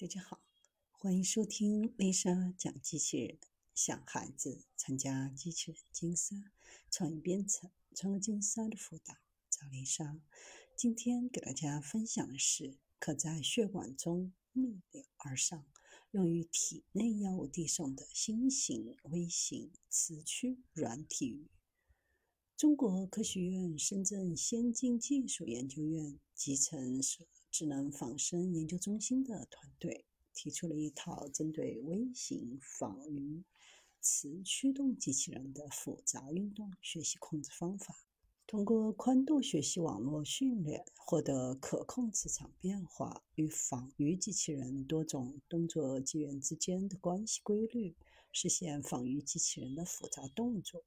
大家好，欢迎收听丽莎讲机器人。想孩子参加机器人竞赛、创意编程、创客竞赛的辅导，找丽莎。今天给大家分享的是，可在血管中逆流而上，用于体内药物递送的新型微型磁驱软体鱼。中国科学院深圳先进技术研究院集成所。智能仿生研究中心的团队提出了一套针对微型仿鱼磁驱动机器人的复杂运动学习控制方法。通过宽度学习网络训练，获得可控磁场变化与仿鱼机器人多种动作机缘之间的关系规律，实现仿鱼机器人的复杂动作。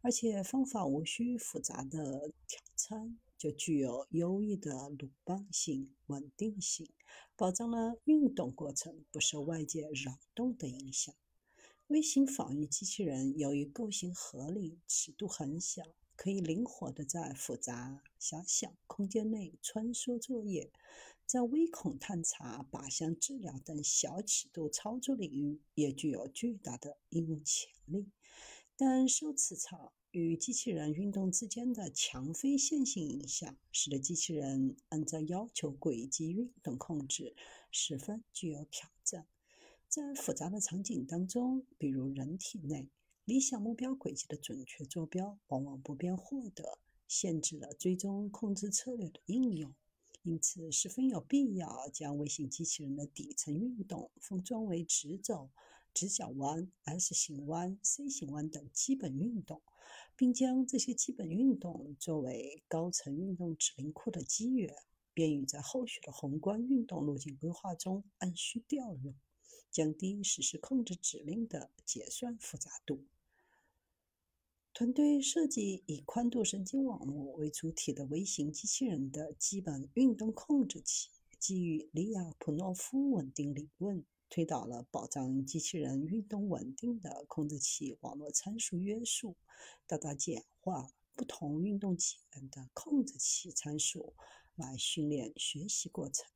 而且方法无需复杂的调参。就具有优异的鲁棒性、稳定性，保障了运动过程不受外界扰动的影响。微型仿鱼机器人由于构型合理、尺度很小，可以灵活地在复杂狭小空间内穿梭作业，在微孔探查、靶向治疗等小尺度操作领域也具有巨大的应用潜力。但受磁场。与机器人运动之间的强非线性影响，使得机器人按照要求轨迹运动控制十分具有挑战。在复杂的场景当中，比如人体内，理想目标轨迹的准确坐标往往不便获得，限制了追踪控制策略的应用。因此，十分有必要将微型机器人的底层运动封装为直走。直角弯、S 型弯、C 型弯等基本运动，并将这些基本运动作为高层运动指令库的基源，便于在后续的宏观运动路径规划中按需调用，降低实施控制指令的结算复杂度。团队设计以宽度神经网络为主体的微型机器人的基本运动控制器，基于里亚普诺夫稳定理论。推导了保障机器人运动稳定的控制器网络参数约束，大大简化不同运动机能的控制器参数来训练学习过程。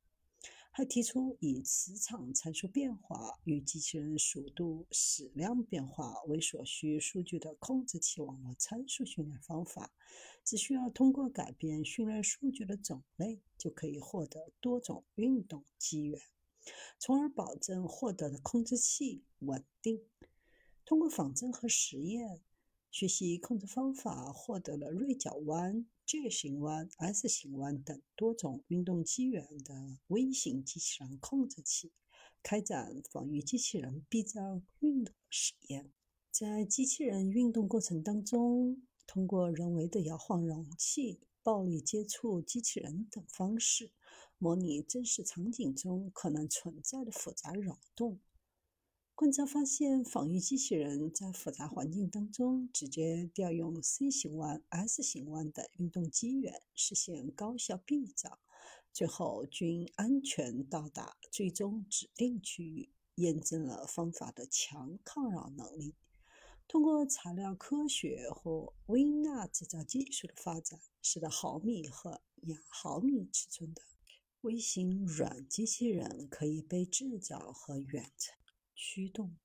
还提出以磁场参数变化与机器人速度矢量变化为所需数据的控制器网络参数训练方法，只需要通过改变训练数据的种类，就可以获得多种运动机缘。从而保证获得的控制器稳定。通过仿真和实验学习控制方法，获得了锐角弯、J 型弯、S 型弯等多种运动机缘的微型机器人控制器，开展防御机器人避障运动实验。在机器人运动过程当中，通过人为的摇晃容器、暴力接触机器人等方式。模拟真实场景中可能存在的复杂扰动。观察发现，仿育机器人在复杂环境当中直接调用 C 型弯、S 型弯等运动机缘，实现高效避障，最后均安全到达最终指定区域，验证了方法的强抗扰能力。通过材料科学和微纳制造技术的发展，使得毫米和亚毫米尺寸的微型软机器人可以被制造和远程驱动。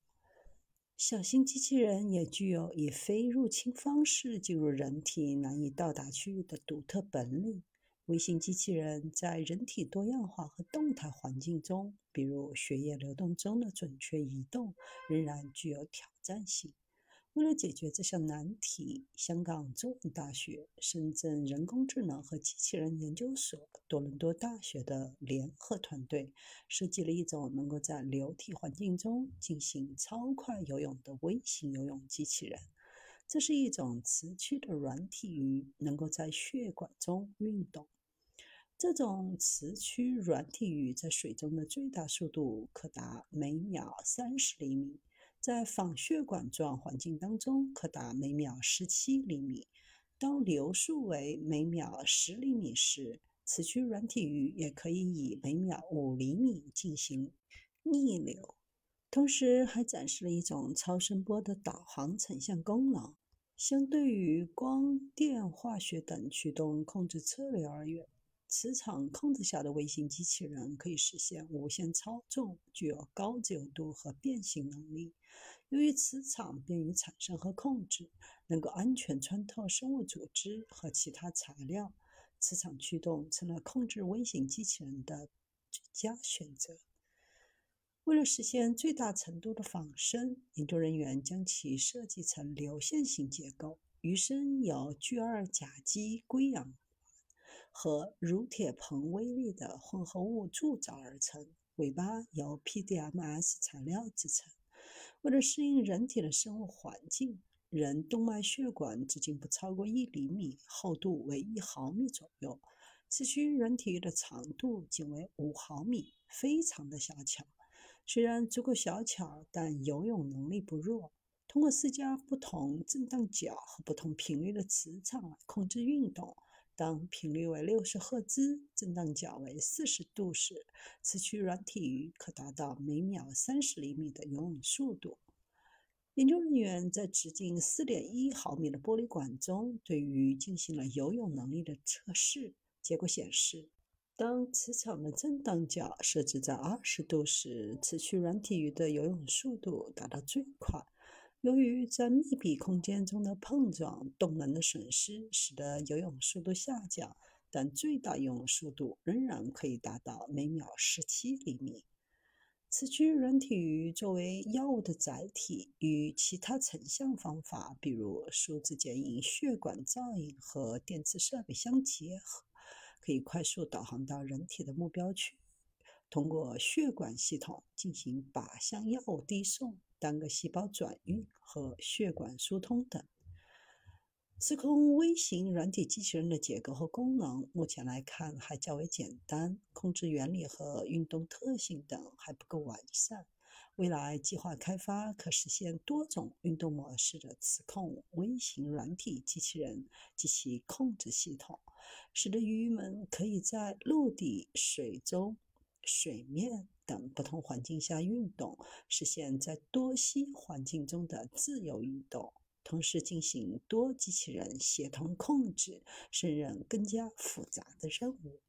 小型机器人也具有以非入侵方式进入人体难以到达区域的独特本领。微型机器人在人体多样化和动态环境中，比如血液流动中的准确移动，仍然具有挑战性。为了解决这项难题，香港中文大学、深圳人工智能和机器人研究所、多伦多大学的联合团队设计了一种能够在流体环境中进行超快游泳的微型游泳机器人。这是一种磁驱的软体鱼，能够在血管中运动。这种磁驱软体鱼在水中的最大速度可达每秒三十厘米。在仿血管状环境当中，可达每秒十七厘米。当流速为每秒十厘米时，此区软体鱼也可以以每秒五厘米进行逆流。同时，还展示了一种超声波的导航成像功能。相对于光电、化学等驱动控制策略而言，磁场控制下的微型机器人可以实现无线操纵，具有高自由度和变形能力。由于磁场便于产生和控制，能够安全穿透生物组织和其他材料，磁场驱动成了控制微型机器人的最佳选择。为了实现最大程度的仿生，研究人员将其设计成流线型结构，鱼身由聚二甲基硅氧和乳铁硼微粒的混合物铸造而成，尾巴由 PDMS 材料制成。为了适应人体的生物环境，人动脉血管直径不超过一厘米，厚度为一毫米左右。此区人体的长度仅为五毫米，非常的小巧。虽然足够小巧，但游泳能力不弱。通过施加不同震荡角和不同频率的磁场来控制运动。当频率为六十赫兹，震荡角为四十度时，此区软体鱼可达到每秒三十厘米的游泳速度。研究人员在直径四点一毫米的玻璃管中对鱼进行了游泳能力的测试，结果显示。当磁场的震荡角设置在二十度时，此区软体鱼的游泳速度达到最快。由于在密闭空间中的碰撞、动能的损失，使得游泳速度下降，但最大游泳速度仍然可以达到每秒十七厘米。此区软体鱼作为药物的载体，与其他成像方法，比如数字剪影、血管造影和电磁设备相结合。可以快速导航到人体的目标区，通过血管系统进行靶向药物递送、单个细胞转运和血管疏通等。磁控微型软体机器人的结构和功能，目前来看还较为简单，控制原理和运动特性等还不够完善。未来计划开发可实现多种运动模式的磁控微型软体机器人及其控制系统，使得鱼们可以在陆地、水中、水面等不同环境下运动，实现在多栖环境中的自由运动，同时进行多机器人协同控制，胜任更加复杂的任务。